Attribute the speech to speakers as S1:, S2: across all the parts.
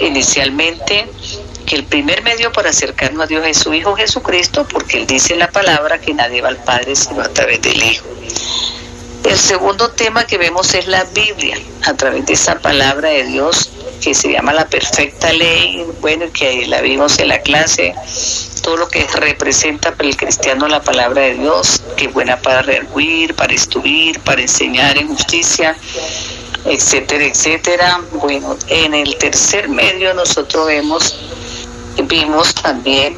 S1: inicialmente que el primer medio para acercarnos a Dios es su Hijo Jesucristo, porque Él dice en la palabra que nadie va al Padre sino a través del Hijo. El segundo tema que vemos es la Biblia, a través de esa palabra de Dios que se llama la perfecta ley, bueno, que la vimos en la clase, todo lo que representa para el cristiano la palabra de Dios, que es buena para rehuir, para estudiar, para enseñar en justicia, etcétera, etcétera. Bueno, en el tercer medio nosotros vemos, vimos también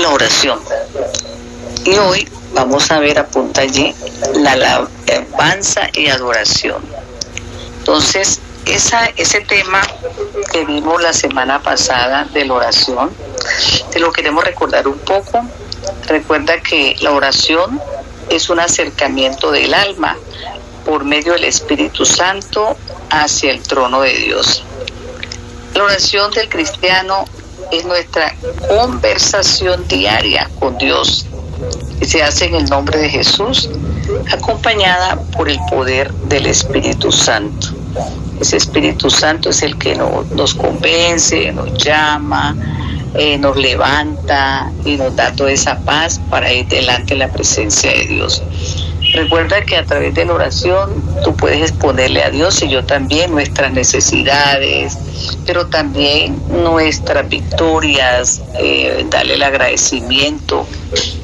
S1: la oración. Y hoy vamos a ver, apunta allí, la alabanza y adoración. Entonces, esa, ese tema que vimos la semana pasada de la oración, te lo queremos recordar un poco. Recuerda que la oración es un acercamiento del alma por medio del Espíritu Santo hacia el trono de Dios. La oración del cristiano es nuestra conversación diaria con Dios que se hace en el nombre de Jesús, acompañada por el poder del Espíritu Santo. Ese Espíritu Santo es el que nos convence, nos llama, eh, nos levanta y nos da toda esa paz para ir delante de la presencia de Dios. Recuerda que a través de la oración tú puedes exponerle a Dios y yo también nuestras necesidades, pero también nuestras victorias, eh, darle el agradecimiento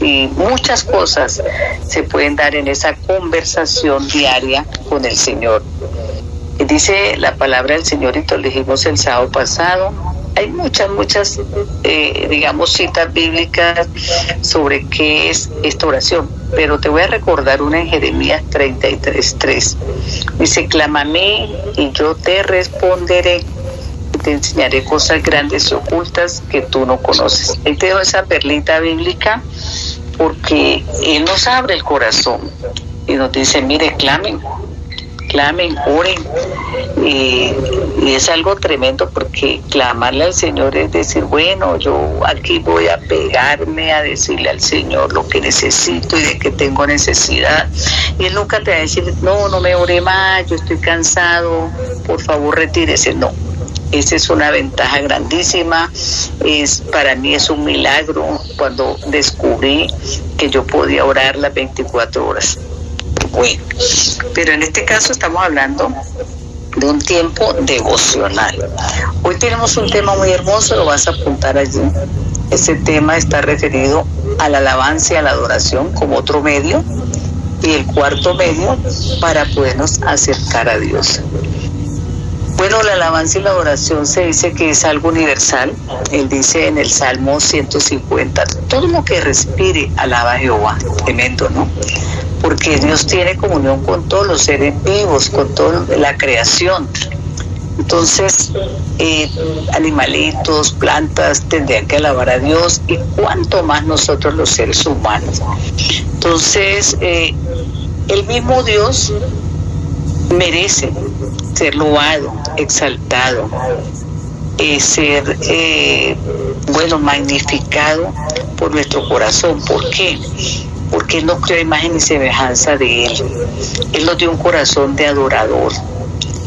S1: y muchas cosas se pueden dar en esa conversación diaria con el Señor. Dice la palabra del Señor y lo dijimos el sábado pasado, hay muchas, muchas, eh, digamos, citas bíblicas sobre qué es esta oración, pero te voy a recordar una en Jeremías 33.3. Dice, clámame y yo te responderé, te enseñaré cosas grandes y ocultas que tú no conoces. Ahí te doy esa perlita bíblica porque Él nos abre el corazón y nos dice, mire, clamen, clamen, oren. Y, es algo tremendo porque clamarle al Señor es decir, bueno, yo aquí voy a pegarme a decirle al Señor lo que necesito y de que tengo necesidad. Y Él nunca te va a decir, no, no me ore más, yo estoy cansado, por favor retírese. No, esa es una ventaja grandísima. Es, para mí es un milagro cuando descubrí que yo podía orar las 24 horas. Bueno, pero en este caso estamos hablando de un tiempo devocional. Hoy tenemos un tema muy hermoso, lo vas a apuntar allí. Ese tema está referido a la alabanza y a la adoración como otro medio y el cuarto medio para podernos acercar a Dios. Bueno, la alabanza y la adoración se dice que es algo universal. Él dice en el Salmo 150, todo lo que respire alaba a Jehová. Tremendo, ¿no? Porque Dios tiene comunión con todos los seres vivos, con toda la creación. Entonces, eh, animalitos, plantas tendrían que alabar a Dios y cuanto más nosotros los seres humanos. Entonces, eh, el mismo Dios merece ser loado, exaltado, eh, ser, bueno, magnificado por nuestro corazón. ¿Por qué? Porque Él no creó imagen y semejanza de Él. Él nos dio un corazón de adorador.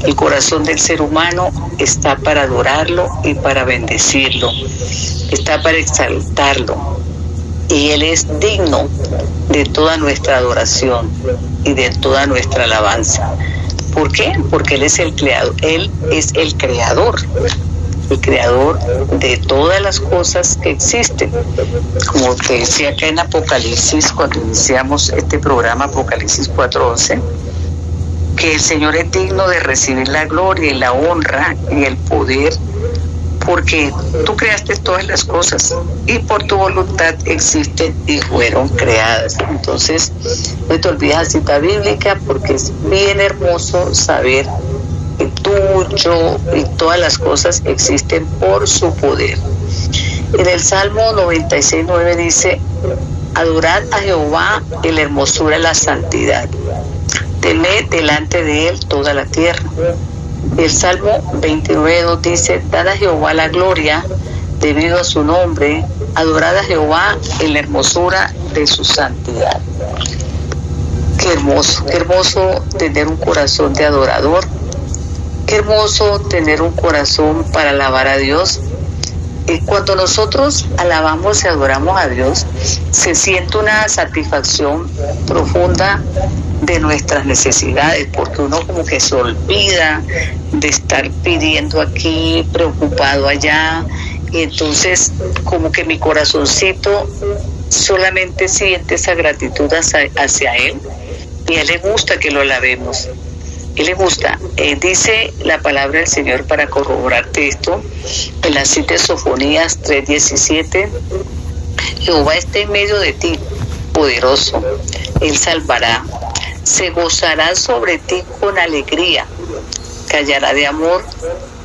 S1: El corazón del ser humano está para adorarlo y para bendecirlo, está para exaltarlo. Y Él es digno de toda nuestra adoración y de toda nuestra alabanza. ¿Por qué? Porque Él es el creador, Él es el creador el creador de todas las cosas que existen. Como te decía acá en Apocalipsis, cuando iniciamos este programa Apocalipsis 4.11, que el Señor es digno de recibir la gloria y la honra y el poder, porque tú creaste todas las cosas y por tu voluntad existen y fueron creadas. Entonces, no te olvides la cita bíblica porque es bien hermoso saber que tú, yo y todas las cosas existen por su poder. En el Salmo 96.9 dice, adorad a Jehová en la hermosura y la santidad. Temed delante de él toda la tierra. El Salmo 29.2 dice, dad a Jehová la gloria debido a su nombre, adorad a Jehová en la hermosura de su santidad. Qué hermoso, qué hermoso tener un corazón de adorador Qué hermoso tener un corazón para alabar a Dios. Y cuando nosotros alabamos y adoramos a Dios, se siente una satisfacción profunda de nuestras necesidades, porque uno como que se olvida de estar pidiendo aquí, preocupado allá, y entonces como que mi corazoncito solamente siente esa gratitud hacia, Él, y a Él le gusta que lo alabemos. Él le gusta. Eh, dice la palabra del Señor para corroborarte esto en las siete Sofonías 3:17. Jehová está en medio de ti, poderoso. Él salvará. Se gozará sobre ti con alegría. Callará de amor.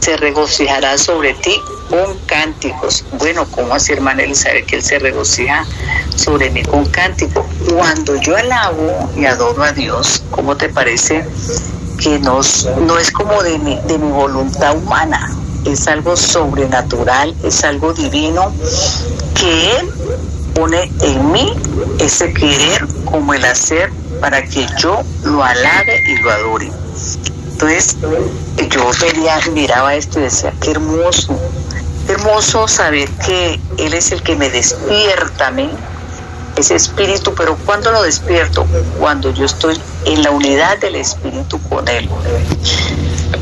S1: Se regocijará sobre ti con cánticos. Bueno, ¿cómo así, hermana Elizabeth, que Él se regocija sobre mí con cánticos? Cuando yo alabo y adoro a Dios, ¿cómo te parece que no es como de mi, de mi voluntad humana, es algo sobrenatural, es algo divino que Él pone en mí ese querer como el hacer para que yo lo alabe y lo adore. Entonces yo veía, miraba esto y decía, qué hermoso, qué hermoso saber que Él es el que me despierta a ese espíritu, pero cuando lo despierto? Cuando yo estoy en la unidad del espíritu con Él.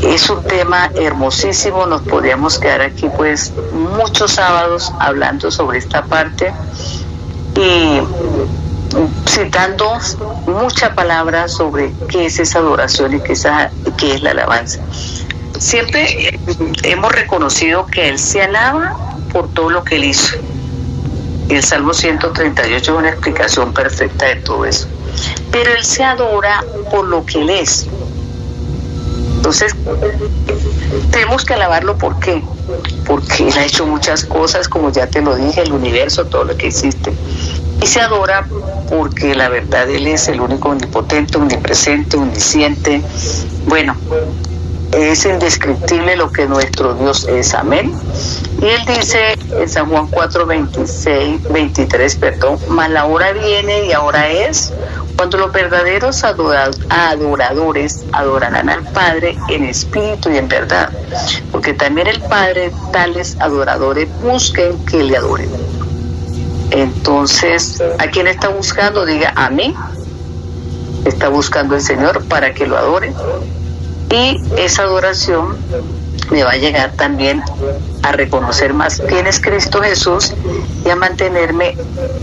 S1: Es un tema hermosísimo, nos podríamos quedar aquí pues muchos sábados hablando sobre esta parte y citando mucha palabra sobre qué es esa adoración y qué es, qué es la alabanza. Siempre hemos reconocido que Él se alaba por todo lo que Él hizo el Salmo 138 es una explicación perfecta de todo eso. Pero Él se adora por lo que Él es. Entonces, tenemos que alabarlo ¿por qué? Porque Él ha hecho muchas cosas, como ya te lo dije, el universo, todo lo que existe. Y se adora porque la verdad Él es el único omnipotente, omnipresente, omnisciente. Bueno, es indescriptible lo que nuestro Dios es. Amén. Y él dice en San Juan 4, 26, 23, perdón, mas la hora viene y ahora es cuando los verdaderos adoradores adorarán al Padre en espíritu y en verdad. Porque también el Padre, tales adoradores, busquen que le adoren. Entonces, ¿a quién está buscando? Diga a mí. Está buscando el Señor para que lo adoren y esa adoración me va a llegar también a reconocer más quién es Cristo Jesús y a mantenerme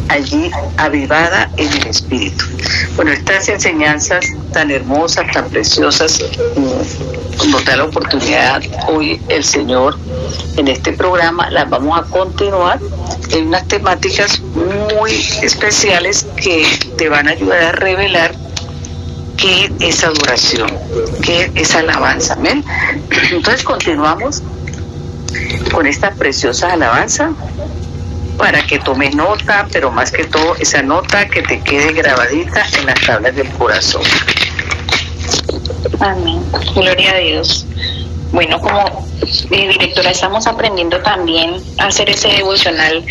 S1: allí avivada en el Espíritu. Bueno, estas enseñanzas tan hermosas, tan preciosas, nos da la oportunidad hoy el Señor en este programa, las vamos a continuar en unas temáticas muy especiales que te van a ayudar a revelar qué es adoración, qué es alabanza. Amén. Entonces continuamos con esta preciosa alabanza para que tomes nota, pero más que todo esa nota que te quede grabadita en las tablas del corazón.
S2: Amén. Gloria a Dios. Bueno, como eh, directora estamos aprendiendo también a hacer ese devocional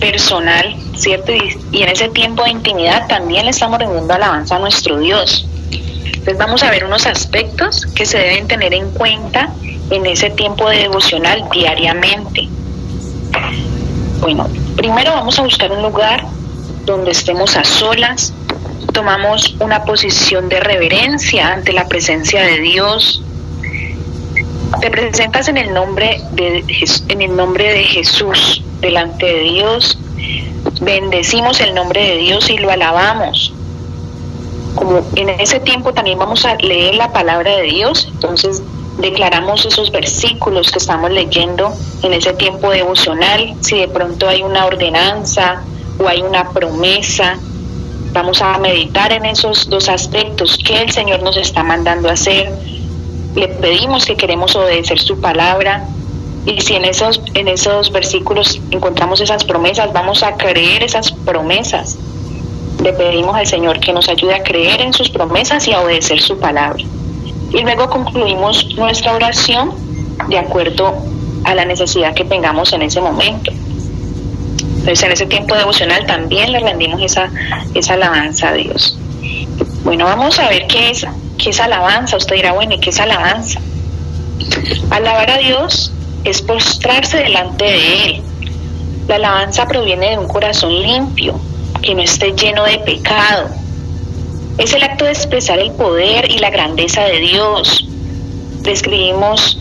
S2: personal, ¿cierto? Y, en ese tiempo de intimidad también le estamos rendiendo alabanza a nuestro Dios. Entonces vamos a ver unos aspectos que se deben tener en cuenta en ese tiempo de devocional diariamente. Bueno, primero vamos a buscar un lugar donde estemos a solas, tomamos una posición de reverencia ante la presencia de Dios. Te presentas en el nombre de en el nombre de Jesús delante de Dios. Bendecimos el nombre de Dios y lo alabamos como en ese tiempo también vamos a leer la palabra de Dios, entonces declaramos esos versículos que estamos leyendo en ese tiempo devocional, si de pronto hay una ordenanza o hay una promesa, vamos a meditar en esos dos aspectos que el Señor nos está mandando a hacer. Le pedimos que queremos obedecer su palabra y si en esos en esos versículos encontramos esas promesas, vamos a creer esas promesas le pedimos al Señor que nos ayude a creer en sus promesas y a obedecer su palabra. Y luego concluimos nuestra oración de acuerdo a la necesidad que tengamos en ese momento. Entonces en ese tiempo devocional también le rendimos esa, esa alabanza a Dios. Bueno, vamos a ver qué es, qué es alabanza. Usted dirá, bueno, ¿y qué es alabanza? Alabar a Dios es postrarse delante de Él. La alabanza proviene de un corazón limpio, que no esté lleno de pecado. Es el acto de expresar el poder y la grandeza de Dios. Describimos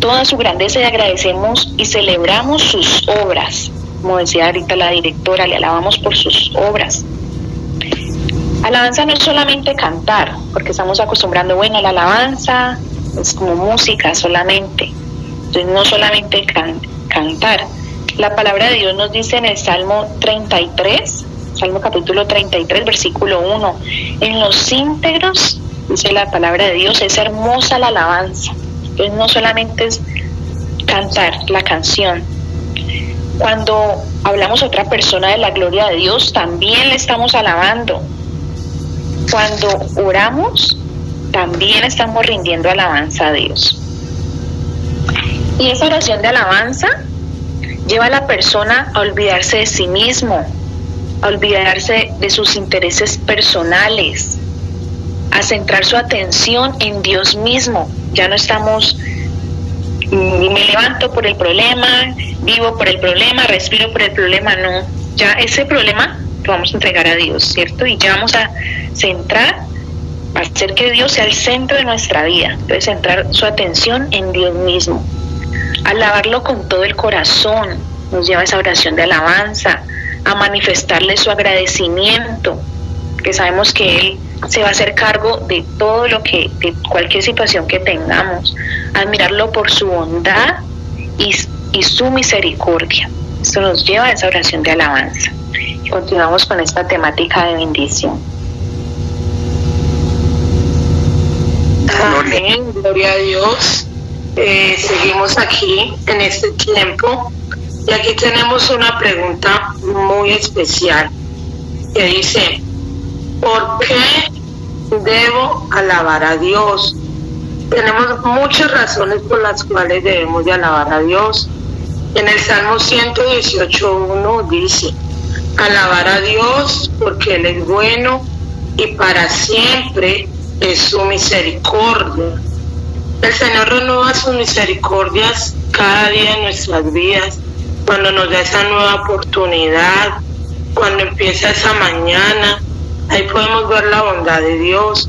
S2: toda su grandeza y agradecemos y celebramos sus obras. Como decía ahorita la directora, le alabamos por sus obras. Alabanza no es solamente cantar, porque estamos acostumbrando, bueno, la alabanza es como música solamente. Entonces no solamente cantar. La palabra de Dios nos dice en el Salmo 33, Salmo capítulo 33, versículo 1, en los íntegros, dice la palabra de Dios, es hermosa la alabanza. Entonces no solamente es cantar la canción. Cuando hablamos a otra persona de la gloria de Dios, también le estamos alabando cuando oramos, también estamos rindiendo alabanza a Dios. Y esa oración de alabanza lleva a la persona a olvidarse de sí mismo, a olvidarse de sus intereses personales, a centrar su atención en Dios mismo. Ya no estamos, mm, me levanto por el problema, vivo por el problema, respiro por el problema, no. Ya ese problema lo vamos a entregar a Dios, ¿cierto? Y ya vamos a centrar, hacer que Dios sea el centro de nuestra vida, entonces centrar su atención en Dios mismo. Alabarlo con todo el corazón nos lleva a esa oración de alabanza, a manifestarle su agradecimiento, que sabemos que Él se va a hacer cargo de todo lo que, de cualquier situación que tengamos, admirarlo por su bondad y, y su misericordia. Esto nos lleva a esa oración de alabanza. Y continuamos con esta temática de bendición.
S3: Amén, gloria a Dios. Eh, seguimos aquí en este tiempo y aquí tenemos una pregunta muy especial que dice, ¿por qué debo alabar a Dios? Tenemos muchas razones por las cuales debemos de alabar a Dios. En el Salmo 118.1 dice, alabar a Dios porque Él es bueno y para siempre es su misericordia. El Señor renueva sus misericordias cada día en nuestras vidas, cuando nos da esa nueva oportunidad, cuando empieza esa mañana, ahí podemos ver la bondad de Dios.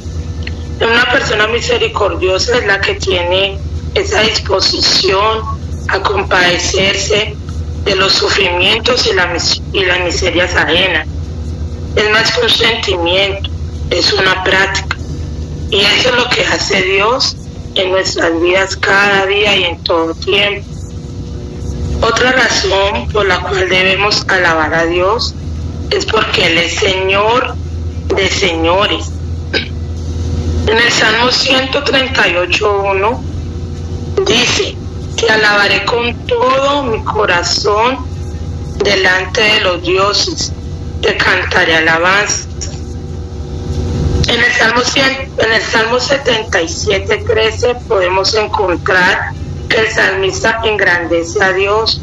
S3: Una persona misericordiosa es la que tiene esa disposición a compadecerse de los sufrimientos y, la, y las miserias ajenas. Es más que un sentimiento, es una práctica. Y eso es lo que hace Dios en nuestras vidas cada día y en todo tiempo. Otra razón por la cual debemos alabar a Dios es porque Él es Señor de señores. En el Salmo 138.1 dice, te alabaré con todo mi corazón delante de los dioses, te cantaré alabanza. En el Salmo, 100, en el Salmo 77, 13 podemos encontrar que el salmista engrandece a Dios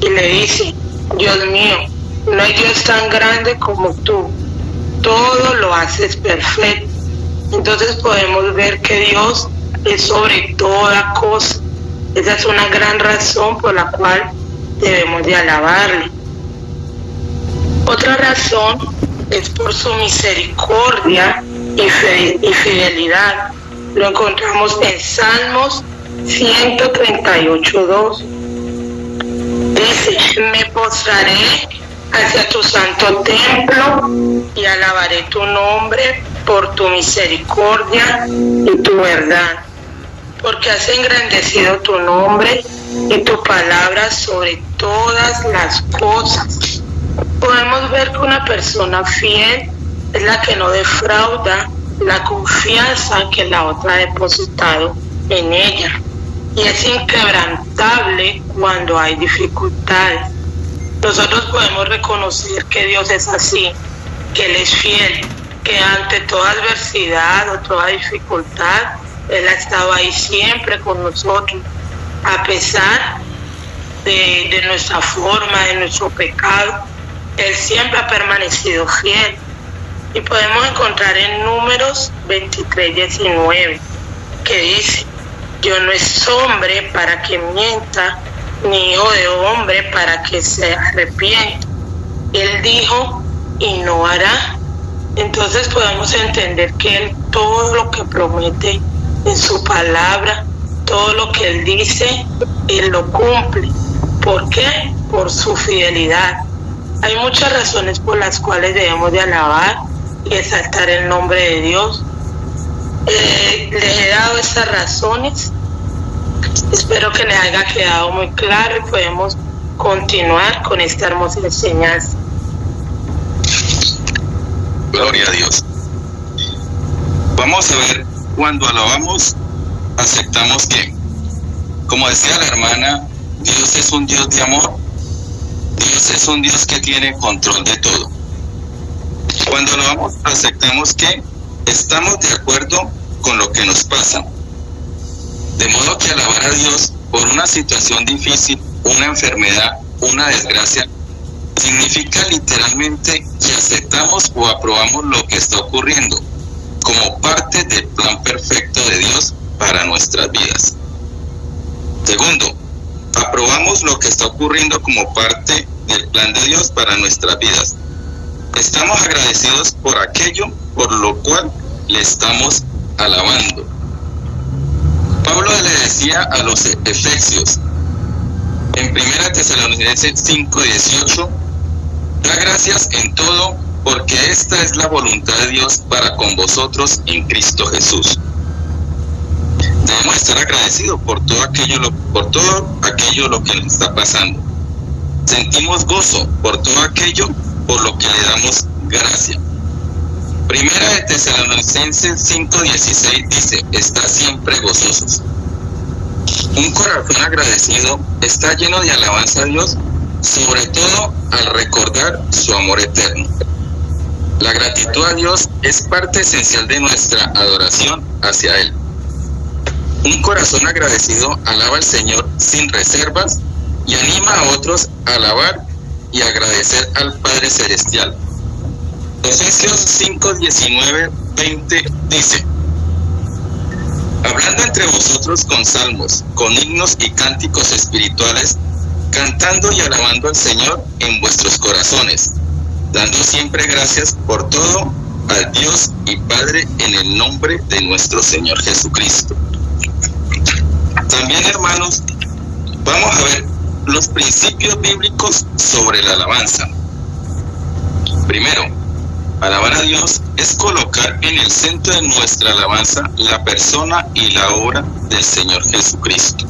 S3: y le dice, Dios mío, no hay Dios tan grande como tú, todo lo haces perfecto. Entonces podemos ver que Dios es sobre toda cosa. Esa es una gran razón por la cual debemos de alabarle. Otra razón es por su misericordia y fidelidad. Lo encontramos en Salmos 138.2. Dice, me postraré hacia tu santo templo y alabaré tu nombre por tu misericordia y tu verdad porque has engrandecido tu nombre y tu palabra sobre todas las cosas. Podemos ver que una persona fiel es la que no defrauda la confianza que la otra ha depositado en ella. Y es inquebrantable cuando hay dificultades. Nosotros podemos reconocer que Dios es así, que Él es fiel, que ante toda adversidad o toda dificultad, él ha estado ahí siempre con nosotros, a pesar de, nuestra forma, de nuestro pecado. Él siempre ha permanecido fiel. Y podemos encontrar en números 23, 19, que dice, Dios no es hombre para que mienta, ni hijo de hombre para que se arrepienta. Él dijo y no hará. Entonces podemos entender que Él todo lo que promete en su palabra, todo lo que Él dice, Él lo cumple. ¿Por qué? Por su fidelidad. Hay muchas razones por las cuales debemos de alabar y exaltar el nombre de Dios. Eh, les he dado esas razones. Espero que les haya quedado muy claro y podemos continuar con esta hermosa enseñanza.
S4: Gloria a Dios. Vamos a ver, cuando alabamos, aceptamos que, como decía la hermana, Dios es un Dios de amor. Dios es un Dios que tiene control de todo. Cuando alabamos, aceptamos que estamos de acuerdo con lo que nos pasa. De modo que alabar a Dios por una situación difícil, una enfermedad, una desgracia, significa literalmente que aceptamos o aprobamos lo que está ocurriendo como parte del plan perfecto de Dios para nuestras vidas. Segundo, aprobamos lo que está ocurriendo como parte del plan de Dios para nuestras vidas. Estamos agradecidos por aquello por lo cual le estamos alabando. Pablo le decía a los efesios en 1 Tesalonicenses 5:18, da gracias en todo porque esta es la voluntad de Dios para con vosotros en Cristo Jesús. Debemos estar agradecidos por todo aquello, por todo aquello lo que nos está pasando. Sentimos gozo por todo aquello por lo que le damos gracia. Primera de Tesalonicenses 5:16 dice, está siempre gozosos. Un corazón agradecido está lleno de alabanza a Dios, sobre todo al recordar su amor eterno. La gratitud a Dios es parte esencial de nuestra adoración hacia Él. Un corazón agradecido alaba al Señor sin reservas y anima a otros a alabar y agradecer al Padre Celestial. Efesios 5, 19, 20 dice, hablando entre vosotros con salmos, con himnos y cánticos espirituales, cantando y alabando al Señor en vuestros corazones, dando siempre gracias por todo al Dios y Padre en el nombre de nuestro Señor Jesucristo. También, hermanos, vamos a ver los principios bíblicos sobre la alabanza. Primero, alabar a Dios es colocar en el centro de nuestra alabanza la persona y la obra del Señor Jesucristo.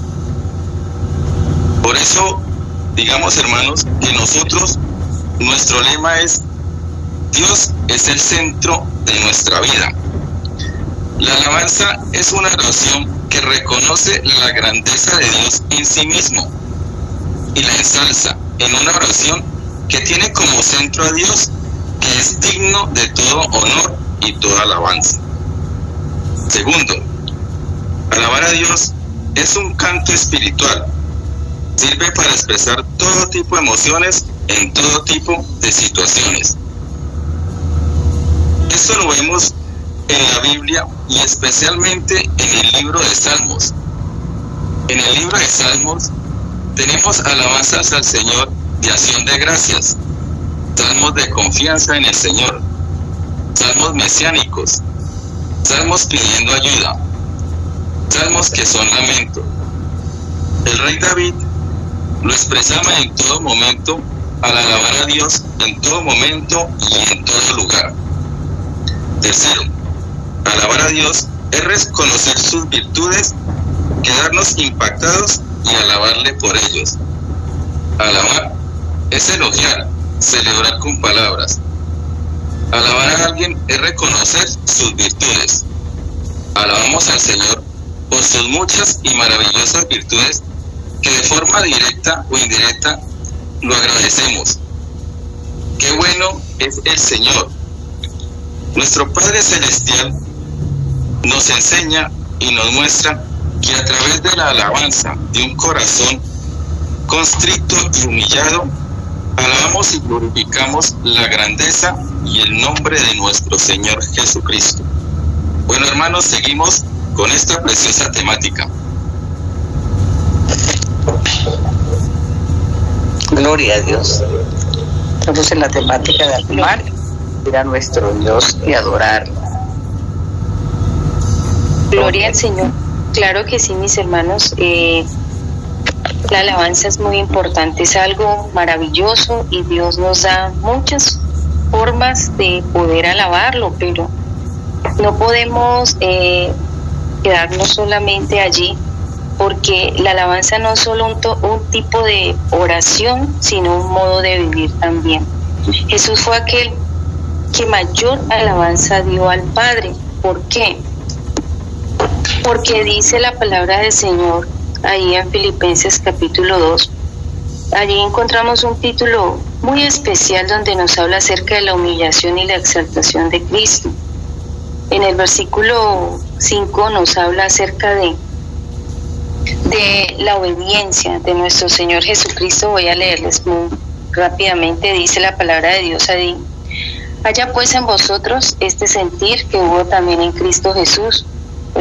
S4: Por eso, digamos hermanos, que nosotros, nuestro lema es, Dios es el centro de nuestra vida. La alabanza es una oración que reconoce la grandeza de Dios en sí mismo y la ensalza en una oración que tiene como centro a Dios, que es digno de todo honor y toda alabanza. Segundo, alabar a Dios es un canto espiritual. Sirve para expresar todo tipo de emociones en todo tipo de situaciones. Esto lo vemos en la Biblia y especialmente en el libro de Salmos. En el libro de Salmos tenemos alabanzas al Señor de acción de gracias, salmos de confianza en el Señor, salmos mesiánicos, salmos pidiendo ayuda, salmos que son lamento. El rey David lo expresaba en todo momento al alabar a Dios en todo momento y en todo lugar. Tercero, alabar a Dios es reconocer sus virtudes, quedarnos impactados y alabarle por ellos. Alabar es elogiar, celebrar con palabras. Alabar a alguien es reconocer sus virtudes. Alabamos al Señor por sus muchas y maravillosas virtudes que de forma directa o indirecta lo agradecemos. Qué bueno es el Señor. Nuestro Padre Celestial nos enseña y nos muestra que a través de la alabanza de un corazón constricto y humillado, alabamos y glorificamos la grandeza y el nombre de nuestro Señor Jesucristo. Bueno, hermanos, seguimos con esta preciosa temática.
S1: Gloria a Dios. Estamos en la temática de alabar a nuestro Dios y adorarlo.
S5: Gloria al Señor. Claro que sí, mis hermanos. Eh, la alabanza es muy importante, es algo maravilloso y Dios nos da muchas formas de poder alabarlo, pero no podemos eh, quedarnos solamente allí porque la alabanza no es solo un, un tipo de oración, sino un modo de vivir también. Jesús fue aquel que mayor alabanza dio al Padre. ¿Por qué? Porque dice la palabra del Señor ahí en Filipenses capítulo 2. Allí encontramos un título muy especial donde nos habla acerca de la humillación y la exaltación de Cristo. En el versículo 5 nos habla acerca de de la obediencia de nuestro Señor Jesucristo. Voy a leerles muy rápidamente. Dice la palabra de Dios ahí. Haya pues en vosotros este sentir que hubo también en Cristo Jesús,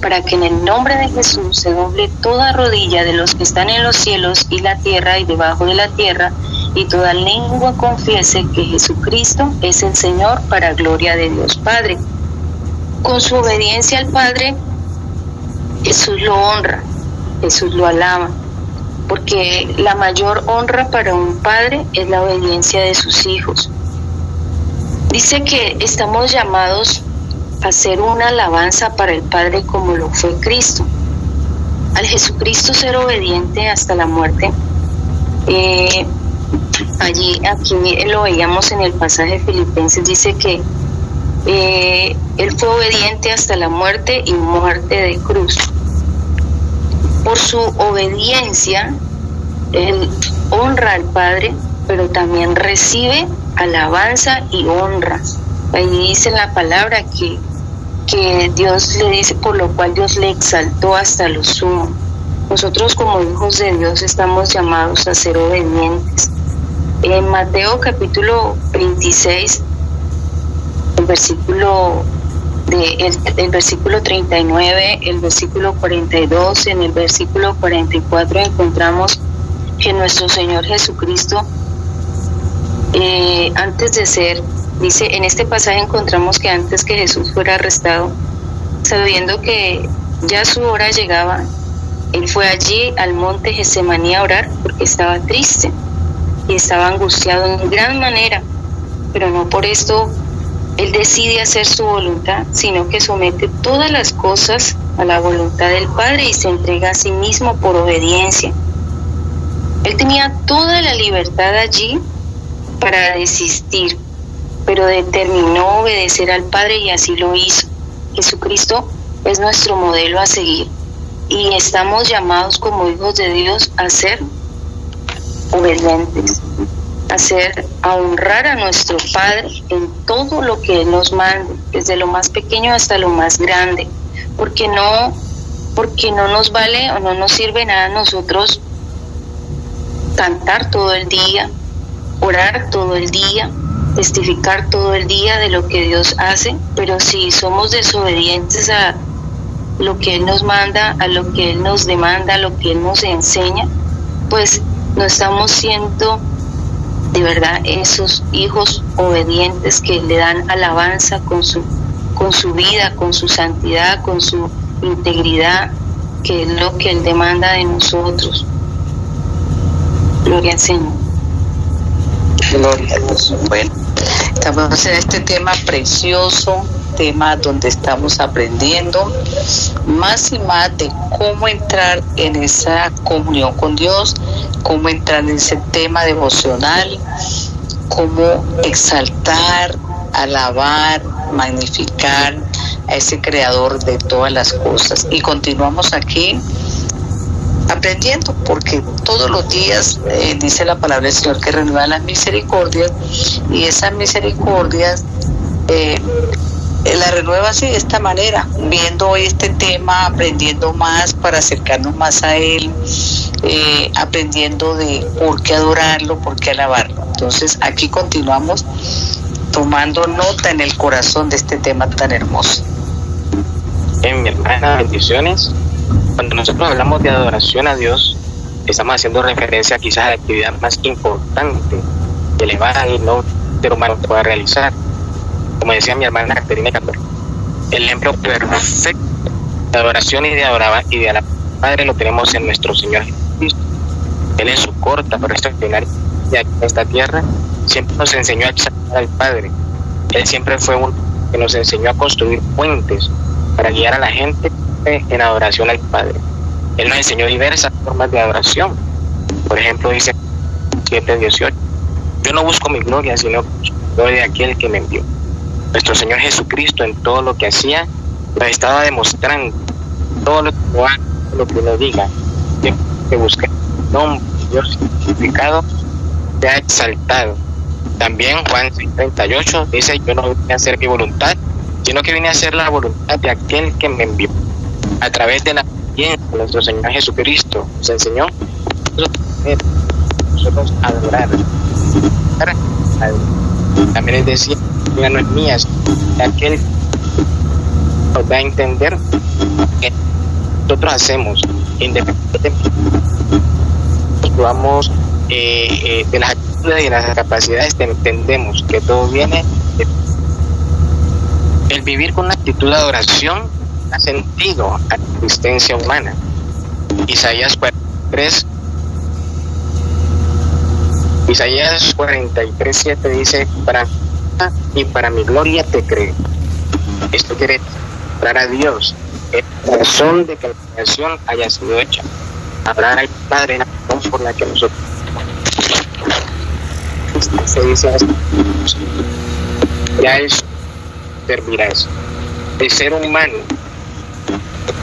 S5: para que en el nombre de Jesús se doble toda rodilla de los que están en los cielos y la tierra y debajo de la tierra, y toda lengua confiese que Jesucristo es el Señor para gloria de Dios Padre. Con su obediencia al Padre, Jesús lo honra, Jesús lo alaba, porque la mayor honra para un padre es la obediencia de sus hijos. Dice que estamos llamados hacer una alabanza para el Padre como lo fue Cristo. Al Jesucristo ser obediente hasta la muerte, eh, allí, aquí lo veíamos en el pasaje Filipenses, dice que eh, él fue obediente hasta la muerte y muerte de cruz por su obediencia, él honra al Padre, pero también recibe alabanza y honra. Ahí dice la palabra que, que Dios le dice, por lo cual Dios le exaltó hasta lo sumo. Nosotros como hijos de Dios estamos llamados a ser obedientes. En Mateo capítulo 26, el versículo el, versículo 39, el versículo 42, en el versículo 44 encontramos que nuestro Señor Jesucristo, eh, antes de ser, dice, en este pasaje encontramos que antes que Jesús fuera arrestado, sabiendo que ya su hora llegaba, él fue allí al monte Getsemaní a orar porque estaba triste y estaba angustiado en gran manera, pero no por esto él decide hacer su voluntad, sino que somete todas las cosas a la voluntad del Padre y se entrega a sí mismo por obediencia. Él tenía toda la libertad allí para desistir, pero determinó obedecer al Padre y así lo hizo. Jesucristo es nuestro modelo a seguir y estamos llamados como hijos de Dios a ser obedientes hacer, a honrar a nuestro Padre en todo lo que Él nos mande, desde lo más pequeño hasta lo más grande, porque no, porque no nos vale o no nos sirve nada a nosotros cantar todo el día, orar todo el día, testificar todo el día de lo que Dios hace, pero si somos desobedientes a lo que Él nos manda, a lo que Él nos demanda, a lo que Él nos enseña, pues no estamos siendo de verdad esos hijos obedientes que le dan alabanza con su, con su vida, con su santidad, con su integridad, que es lo que Él demanda de nosotros. Gloria al Señor.
S1: Gloria a Dios. Bueno, estamos en este tema precioso tema donde estamos aprendiendo más y más de cómo entrar en esa comunión con Dios, cómo entrar en ese tema devocional, cómo exaltar, alabar, magnificar a ese creador de todas las cosas. Y continuamos aquí aprendiendo, porque todos los días eh, dice la palabra del Señor que renueva las misericordias y esas misericordias eh, la renueva así de esta manera, viendo hoy este tema, aprendiendo más para acercarnos más a Él, eh, aprendiendo de por qué adorarlo, por qué alabarlo. Entonces aquí continuamos tomando nota en el corazón de este tema tan hermoso.
S6: En bendiciones. Cuando nosotros hablamos de adoración a Dios, estamos haciendo referencia quizás a la actividad más importante elevada y no ser humano pueda realizar. Como decía mi hermana Caterina Cator, el ejemplo perfecto de adoración y de adorar y de alabar Padre lo tenemos en nuestro Señor Jesucristo. Él en su corta pero extraordinaria en esta tierra siempre nos enseñó a exaltar al Padre. Él siempre fue un que nos enseñó a construir puentes para guiar a la gente en adoración al Padre. Él nos enseñó diversas formas de adoración. Por ejemplo, dice 7:18, yo no busco mi gloria, sino la de aquel que me envió. Nuestro Señor Jesucristo en todo lo que hacía, nos estaba demostrando todo lo que lo que uno diga, que busque nombre, Dios significado, ha exaltado. También Juan 38 dice, yo no vine a hacer mi voluntad, sino que vine a hacer la voluntad de aquel que me envió. A través de la de nuestro Señor Jesucristo nos enseñó nosotros adorar. También es decir, ya no es mía, de aquel nos da a entender que nosotros hacemos independientemente vamos eh, eh, de las actitudes y de las capacidades entendemos que todo viene el vivir con una actitud de adoración ha sentido a la existencia humana. Isaías 43 Isaías 43, 7 dice, para y para mi gloria te creo. Esto quiere dar a Dios es razón de que la creación haya sido hecha. Habrá al Padre la razón por la que nosotros se dice ya es servirás. El ser humano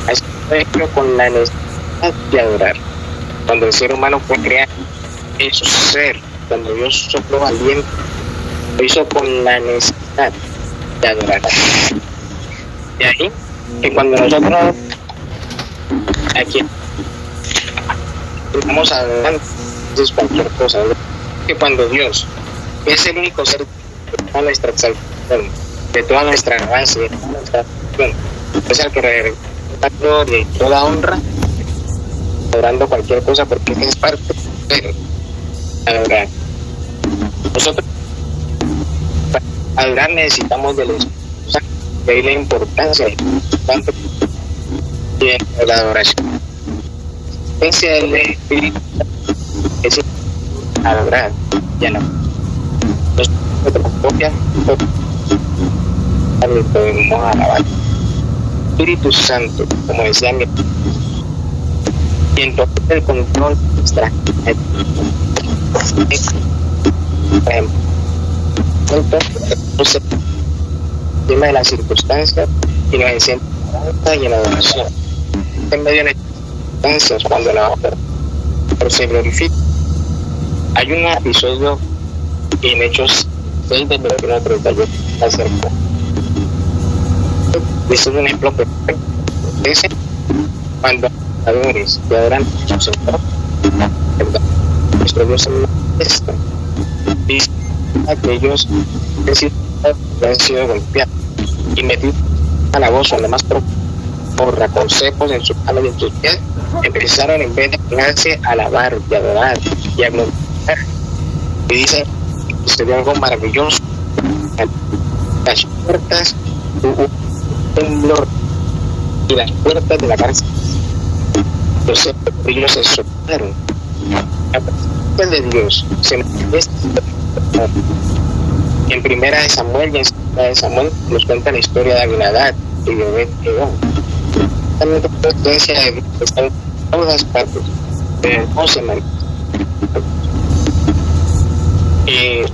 S6: ha con la necesidad de adorar. Cuando el ser humano fue creado, eso ser, cuando Dios sopló valiente, lo hizo con la necesidad de adorar. De ahí que cuando nosotros aquí vamos adelante, es cualquier cosa, que cuando Dios es el único ser de toda nuestra exaltación, de toda nuestra alabanza, de toda nuestra es el que gloria y toda honra, adorando cualquier cosa porque es parte de adorar. Nosotros para adorar necesitamos de los de ahí la importancia tanto de la adoración. La del Espíritu es adorar ya no propia podemos alabar Espíritu Santo como decía mi el control nuestra entonces tema de las circunstancias y nos enciende y en la en medio de las circunstancias cuando la obra se glorifica. Hay un episodio en Hechos 6 del 21 38 acerca. Este es un ejemplo perfecto. Dice, cuando adoradores que adoran a su Señor, nuestro Dios manifiesta. Dice que ellos han sido golpeados y metidos a la voz, lo más porra, con cepos en sus manos y en sus pies, empezaron en vez de a alabar y adorar y a glorificar y dice sería algo maravilloso las puertas un temblor y las puertas de la cárcel los ellos se soltaron la presencia de Dios se manifiesta. En primera de Samuel y en segunda de Samuel nos cuenta la historia de Abinadad y de Obed también la presencia de Dios está en todas partes pero no se manifiesta. Eh,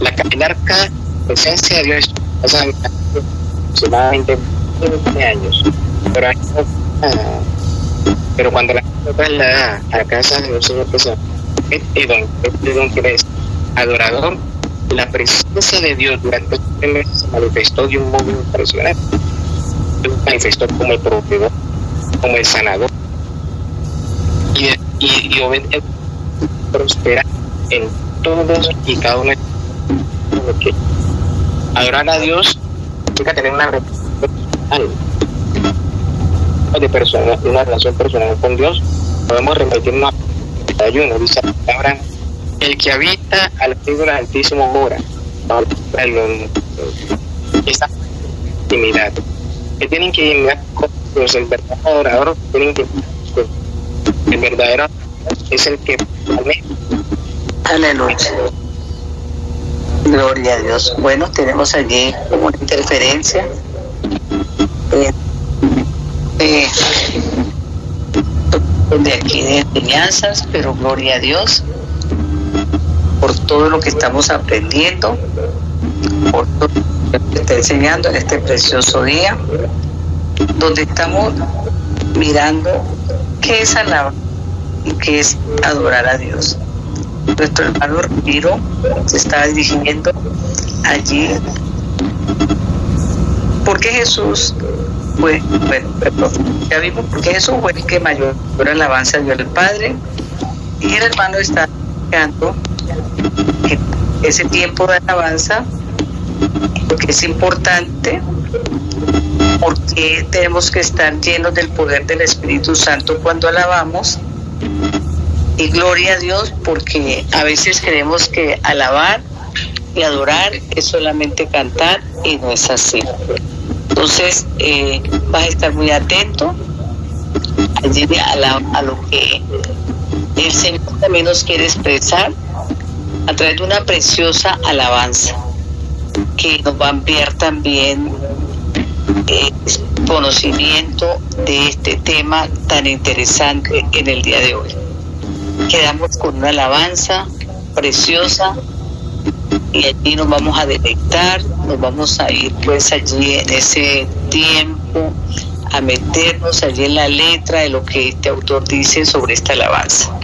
S6: la, el arca presencia de Dios hace aproximadamente 20 años, pero hay Pero cuando la gente traslada a casa de un Señor que se que es adorador, la presencia de Dios durante este mes se manifestó de un modo impresionante. Se manifestó como el proveedor, como el sanador. Y, y, y obedece, prospera en todos y cada uno de que adorar a Dios significa tener una de persona, una relación personal con Dios, podemos remitirnos a ayuno, dice Abraham, el que habita al abrigo del Altísimo mora, esa intimidad, que tienen que ir con el verdadero adorador, tienen que el verdadero es el que
S1: Aleluya. Gloria a Dios. Bueno, tenemos allí una interferencia. Eh, de aquí de enseñanzas, pero gloria a Dios por todo lo que estamos aprendiendo, por todo lo que está enseñando en este precioso día, donde estamos mirando qué es alabar y qué es adorar a Dios. Nuestro hermano Ramiro se estaba dirigiendo allí porque Jesús fue, bueno, ya vimos porque Jesús fue el que mayor alabanza dio al Padre y el hermano está explicando ese tiempo de alabanza porque es importante porque tenemos que estar llenos del poder del Espíritu Santo cuando alabamos y gloria a Dios porque a veces creemos que alabar y adorar es solamente cantar y no es así. Entonces eh, vas a estar muy atento a, a lo que el Señor también nos quiere expresar a través de una preciosa alabanza que nos va a enviar también eh, conocimiento de este tema tan interesante en el día de hoy. Quedamos con una alabanza preciosa y allí nos vamos a deleitar, nos vamos a ir pues allí en ese tiempo a meternos allí en la letra de lo que este autor dice sobre esta alabanza.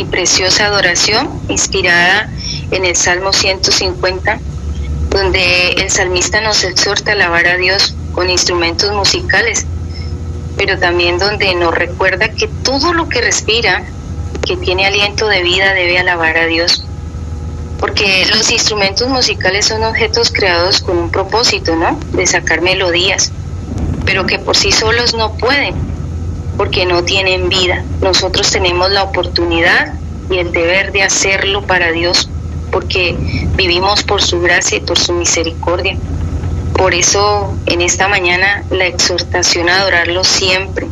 S5: Y preciosa adoración inspirada en el Salmo 150, donde el salmista nos exhorta a alabar a Dios con instrumentos musicales, pero también donde nos recuerda que todo lo que respira, que tiene aliento de vida, debe alabar a Dios. Porque los instrumentos musicales son objetos creados con un propósito, ¿no? De sacar melodías, pero que por sí solos no pueden, porque no tienen vida. Nosotros tenemos la oportunidad y el deber de hacerlo para Dios, porque vivimos por su gracia y por su misericordia. Por eso en esta mañana la exhortación a adorarlo siempre.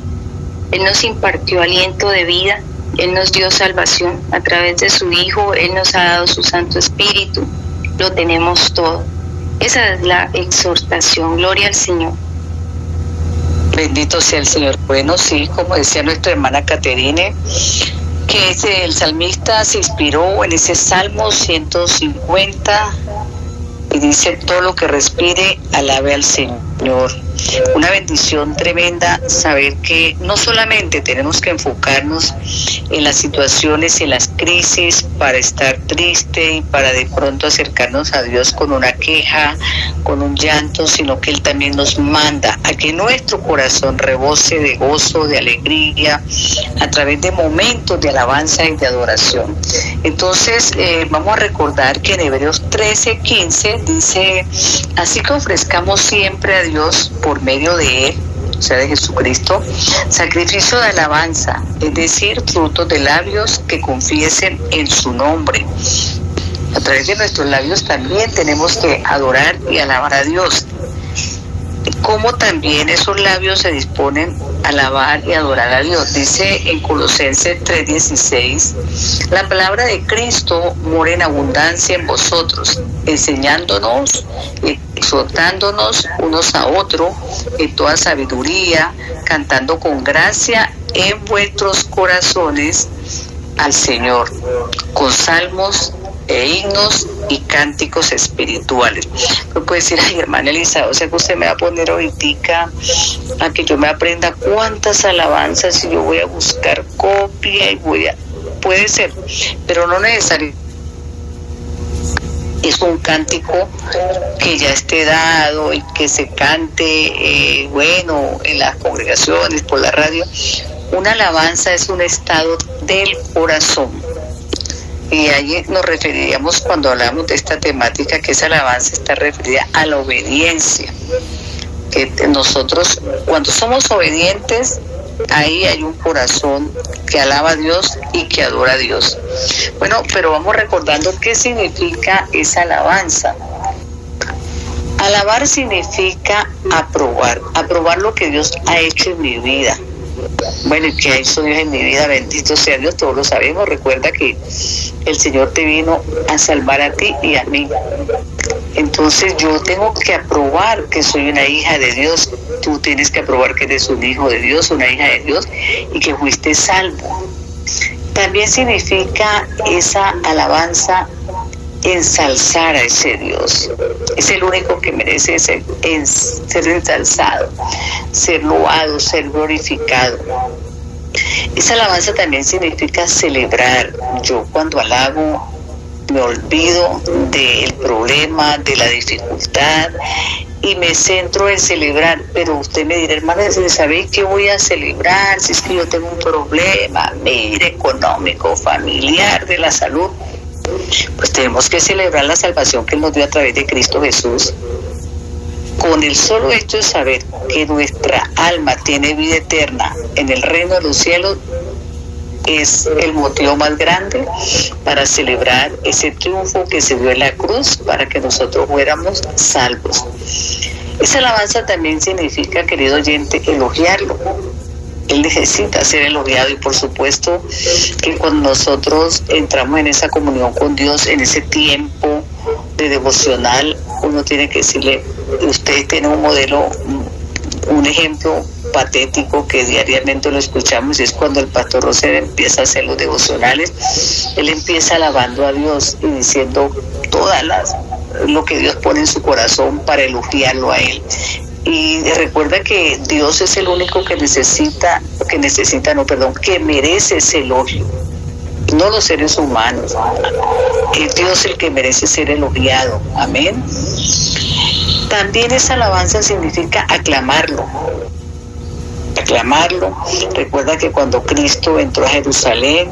S5: Él nos impartió aliento de vida, Él nos dio salvación a través de su Hijo, Él nos ha dado su Santo Espíritu, lo tenemos todo. Esa es la exhortación, gloria al Señor.
S1: Bendito sea el Señor. Bueno, sí, como decía nuestra hermana Caterine, que ese, el salmista se inspiró en ese Salmo 150 y dice todo lo que respire, alabe al Señor. Una bendición tremenda saber que no solamente tenemos que enfocarnos en las situaciones y en las crisis para estar triste y para de pronto acercarnos a Dios con una queja, con un llanto, sino que Él también nos manda a que nuestro corazón rebose de gozo, de alegría, a través de momentos de alabanza y de adoración. Entonces, eh, vamos a recordar que en Hebreos 13, 15 dice, así que ofrezcamos siempre a Dios por medio de Él, o sea, de Jesucristo, sacrificio de alabanza, es decir, frutos de labios que confiesen en su nombre. A través de nuestros labios también tenemos que adorar y alabar a Dios. Como también esos labios se disponen a alabar y adorar a Dios. Dice en Colosenses 3:16, la palabra de Cristo mora en abundancia en vosotros, enseñándonos y exhortándonos unos a otros en toda sabiduría, cantando con gracia en vuestros corazones al Señor, con salmos e himnos y cánticos espirituales. No puede decir, ay hermana Elisa, o sea que usted me va a poner ahorita a que yo me aprenda cuántas alabanzas y yo voy a buscar copia y voy a... Puede ser, pero no necesariamente es un cántico que ya esté dado y que se cante, eh, bueno, en las congregaciones, por la radio. Una alabanza es un estado del corazón. Y ahí nos referiríamos cuando hablamos de esta temática, que esa alabanza está referida a la obediencia. Que nosotros, cuando somos obedientes, ahí hay un corazón que alaba a Dios y que adora a Dios. Bueno, pero vamos recordando qué significa esa alabanza. Alabar significa aprobar, aprobar lo que Dios ha hecho en mi vida. Bueno, y que ha hecho Dios en mi vida, bendito sea Dios, todos lo sabemos. Recuerda que el Señor te vino a salvar a ti y a mí. Entonces yo tengo que aprobar que soy una hija de Dios, tú tienes que aprobar que eres un hijo de Dios, una hija de Dios y que fuiste salvo. También significa esa alabanza ensalzar a ese Dios. Es el único que merece ser, ser ensalzado, ser loado, ser glorificado. Esa alabanza también significa celebrar. Yo cuando alabo me olvido del problema, de la dificultad y me centro en celebrar. Pero usted me dirá, hermana, ¿sabéis qué voy a celebrar? Si es que yo tengo un problema, mire, económico, familiar, de la salud. Pues tenemos que celebrar la salvación que nos dio a través de Cristo Jesús. Con el solo hecho de saber que nuestra alma tiene vida eterna en el reino de los cielos, es el motivo más grande para celebrar ese triunfo que se dio en la cruz para que nosotros fuéramos salvos. Esa alabanza también significa, querido oyente, elogiarlo. Él necesita ser elogiado y por supuesto que cuando nosotros entramos en esa comunión con Dios, en ese tiempo de devocional, uno tiene que decirle, usted tiene un modelo, un ejemplo patético que diariamente lo escuchamos es cuando el pastor Roser empieza a hacer los devocionales, él empieza alabando a Dios y diciendo todas las lo que Dios pone en su corazón para elogiarlo a él. y recuerda que Dios es el único que necesita, que necesita, no, perdón, que merece ese elogio, no los seres humanos. Es Dios el que merece ser elogiado. Amén. También esa alabanza significa aclamarlo. Recuerda que cuando Cristo entró a Jerusalén,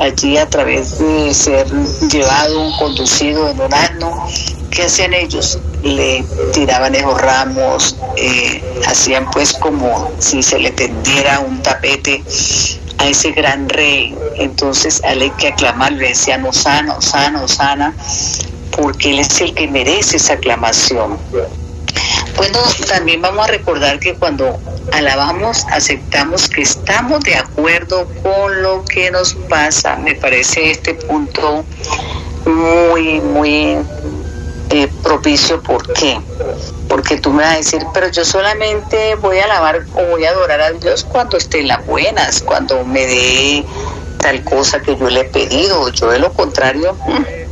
S1: allí a través de ser llevado, conducido en un asno, ¿qué hacían ellos? Le tiraban esos ramos, eh, hacían pues como si se le tendiera un tapete a ese gran rey. Entonces a él hay que aclamarle, le decían, Osana, Osana, Osana, porque él es el que merece esa aclamación. Bueno, también vamos a recordar que cuando alabamos, aceptamos que estamos de acuerdo con lo que nos pasa. Me parece este punto muy, muy eh, propicio. ¿Por qué? Porque tú me vas a decir, pero yo solamente voy a alabar o voy a adorar a Dios cuando esté en las buenas, cuando me dé tal cosa que yo le he pedido. Yo de lo contrario, mm,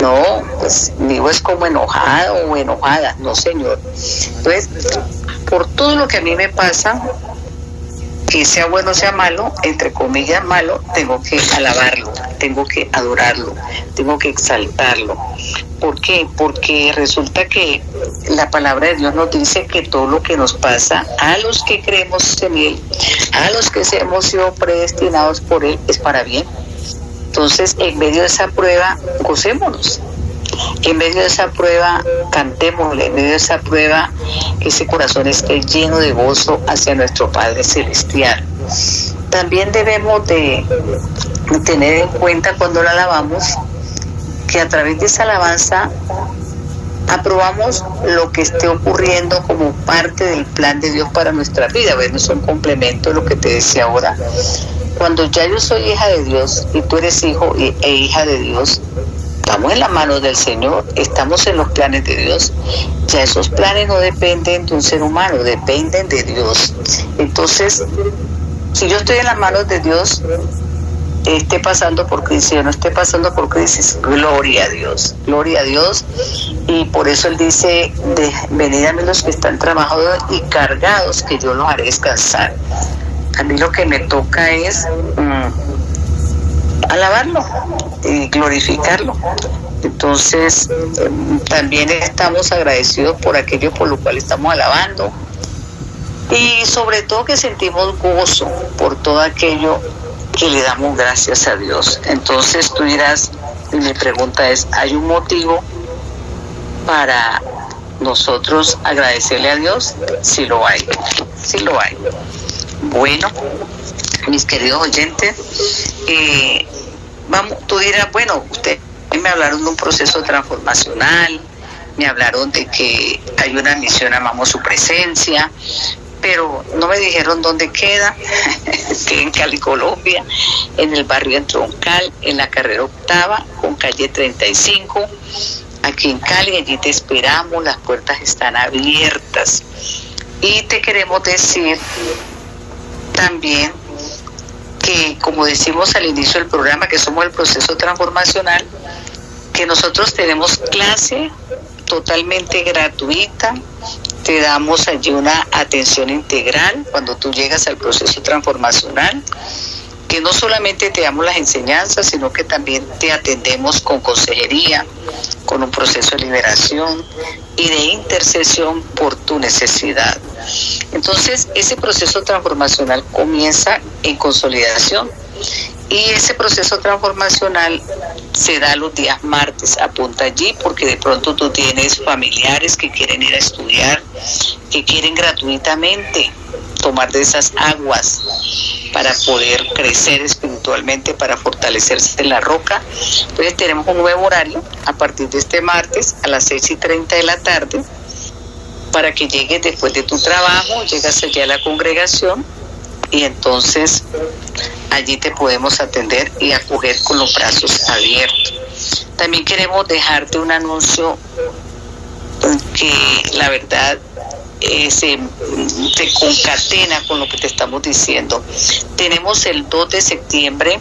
S1: no, pues digo es como enojado o enojada, no señor. Entonces, por todo lo que a mí me pasa, que sea bueno o sea malo, entre comillas malo, tengo que alabarlo, tengo que adorarlo, tengo que exaltarlo. ¿Por qué? Porque resulta que la palabra de Dios nos dice que todo lo que nos pasa a los que creemos en Él, a los que hemos sido predestinados por Él, es para bien. Entonces, en medio de esa prueba, gocémonos. En medio de esa prueba, cantémosle. En medio de esa prueba, ese corazón esté lleno de gozo hacia nuestro Padre Celestial. También debemos de tener en cuenta cuando la alabamos que a través de esa alabanza aprobamos lo que esté ocurriendo como parte del plan de Dios para nuestra vida. Bueno, es un complemento de lo que te decía ahora. Cuando ya yo soy hija de Dios y tú eres hijo e hija de Dios, estamos en la mano del Señor, estamos en los planes de Dios. Ya esos planes no dependen de un ser humano, dependen de Dios. Entonces, si yo estoy en las manos de Dios, esté pasando por crisis o no esté pasando por crisis, gloria a Dios, gloria a Dios. Y por eso Él dice, venid a mí los que están trabajados y cargados, que yo los haré descansar. A mí lo que me toca es mm, alabarlo y glorificarlo. Entonces, también estamos agradecidos por aquello por lo cual estamos alabando. Y sobre todo que sentimos gozo por todo aquello que le damos gracias a Dios. Entonces tú dirás, y mi pregunta es, ¿hay un motivo para nosotros agradecerle a Dios? Sí lo hay, sí lo hay. Bueno, mis queridos oyentes, eh, vamos, tú dirás, bueno, ustedes me hablaron de un proceso transformacional, me hablaron de que hay una misión, amamos su presencia, pero no me dijeron dónde queda. Estoy en Cali, Colombia, en el barrio de Troncal, en la carrera octava, con calle 35. Aquí en Cali, allí te esperamos, las puertas están abiertas. Y te queremos decir también que, como decimos al inicio del programa, que somos el proceso transformacional, que nosotros tenemos clase totalmente gratuita te damos allí una atención integral cuando tú llegas al proceso transformacional, que no solamente te damos las enseñanzas, sino que también te atendemos con consejería, con un proceso de liberación y de intercesión por tu necesidad. Entonces, ese proceso transformacional comienza en consolidación y ese proceso transformacional se da los días martes. Apunta allí porque de pronto tú tienes familiares que quieren ir a estudiar, que quieren gratuitamente tomar de esas aguas para poder crecer espiritualmente, para fortalecerse en la roca. Entonces tenemos un nuevo horario a partir de este martes a las 6 y 30 de la tarde para que llegues después de tu trabajo, llegas allí a la congregación y entonces allí te podemos atender y acoger con los brazos abiertos. También queremos dejarte un anuncio que la verdad eh, se, concatena con lo que te estamos diciendo. Tenemos el 2 de septiembre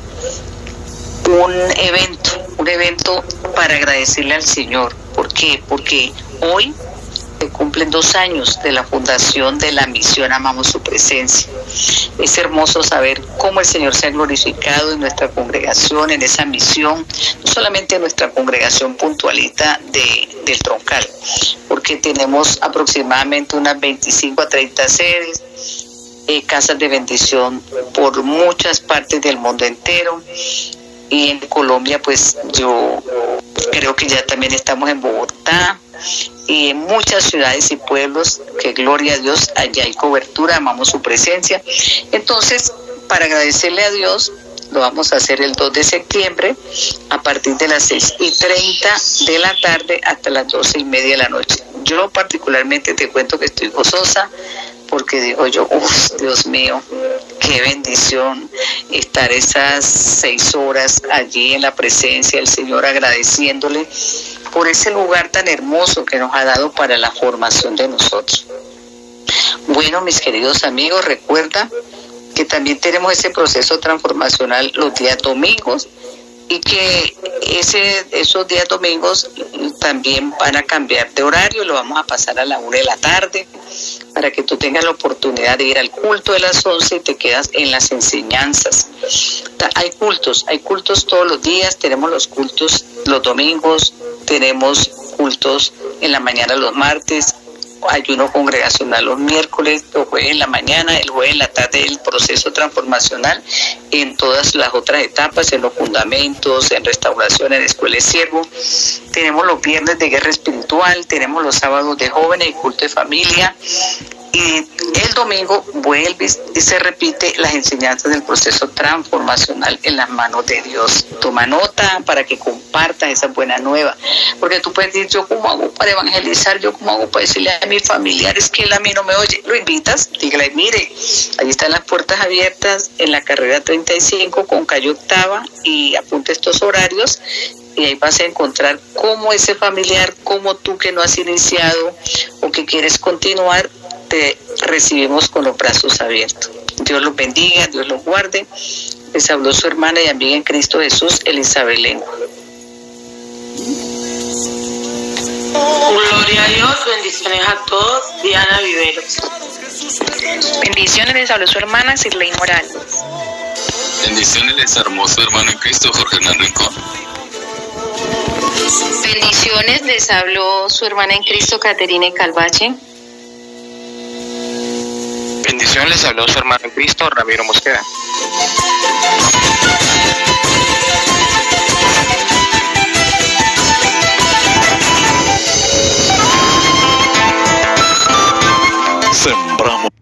S1: un evento, un evento para agradecerle al Señor. ¿Por qué? Porque hoy cumplen dos años de la fundación de la misión Amamos su presencia. Es hermoso saber cómo el Señor se ha glorificado en nuestra congregación, en esa misión, no solamente en nuestra congregación puntualita de, del troncal, porque tenemos aproximadamente unas 25 a 30 sedes, eh, casas de bendición por muchas partes del mundo entero y en Colombia pues yo creo que ya también estamos en Bogotá y en muchas ciudades y pueblos que gloria a Dios allá hay cobertura, amamos su presencia. Entonces, para agradecerle a Dios, lo vamos a hacer el 2 de septiembre a partir de las 6 y 30 de la tarde hasta las 12 y media de la noche. Yo particularmente te cuento que estoy gozosa porque digo yo, uff, Dios mío, qué bendición estar esas seis horas allí en la presencia del Señor agradeciéndole por ese lugar tan hermoso que nos ha dado para la formación de nosotros. Bueno, mis queridos amigos, recuerda que también tenemos ese proceso transformacional los días domingos y que ese, esos días domingos también van a cambiar de horario, lo vamos a pasar a la una de la tarde para que tú tengas la oportunidad de ir al culto de las 11 y te quedas en las enseñanzas. Hay cultos, hay cultos todos los días, tenemos los cultos los domingos, tenemos cultos en la mañana los martes, ayuno congregacional los miércoles, los jueves en la mañana, el jueves en la tarde, el proceso transformacional en todas las otras etapas, en los fundamentos, en restauración, en escuela de siervo. Tenemos los viernes de guerra espiritual, tenemos los sábados de jóvenes y culto de familia, y el domingo vuelve y se repite las enseñanzas del proceso transformacional en las manos de Dios. Toma nota para que compartas esa buena nueva, porque tú puedes decir, yo cómo hago para evangelizar, yo cómo hago para decirle a mis familiares que él a mí no me oye, lo invitas, dígale, mire, ahí están las puertas abiertas en la carrera 35 con calle octava y apunte estos horarios y ahí vas a encontrar cómo ese familiar, como tú que no has iniciado o que quieres continuar, recibimos con los brazos abiertos. Dios los bendiga, Dios los guarde. Les habló su hermana y amiga en Cristo Jesús, Elizabeth Lengua.
S3: Gloria a Dios, bendiciones a todos. Diana Viveros.
S5: Bendiciones, les habló su hermana Sirley Morales.
S4: Bendiciones, les armó su hermano en Cristo, Jorge Hernán Rincón.
S7: Bendiciones, les habló su hermana en Cristo, Caterine Calvache.
S6: Les habló su hermano en Cristo, Ramiro Mosqueda.
S8: Sembramos.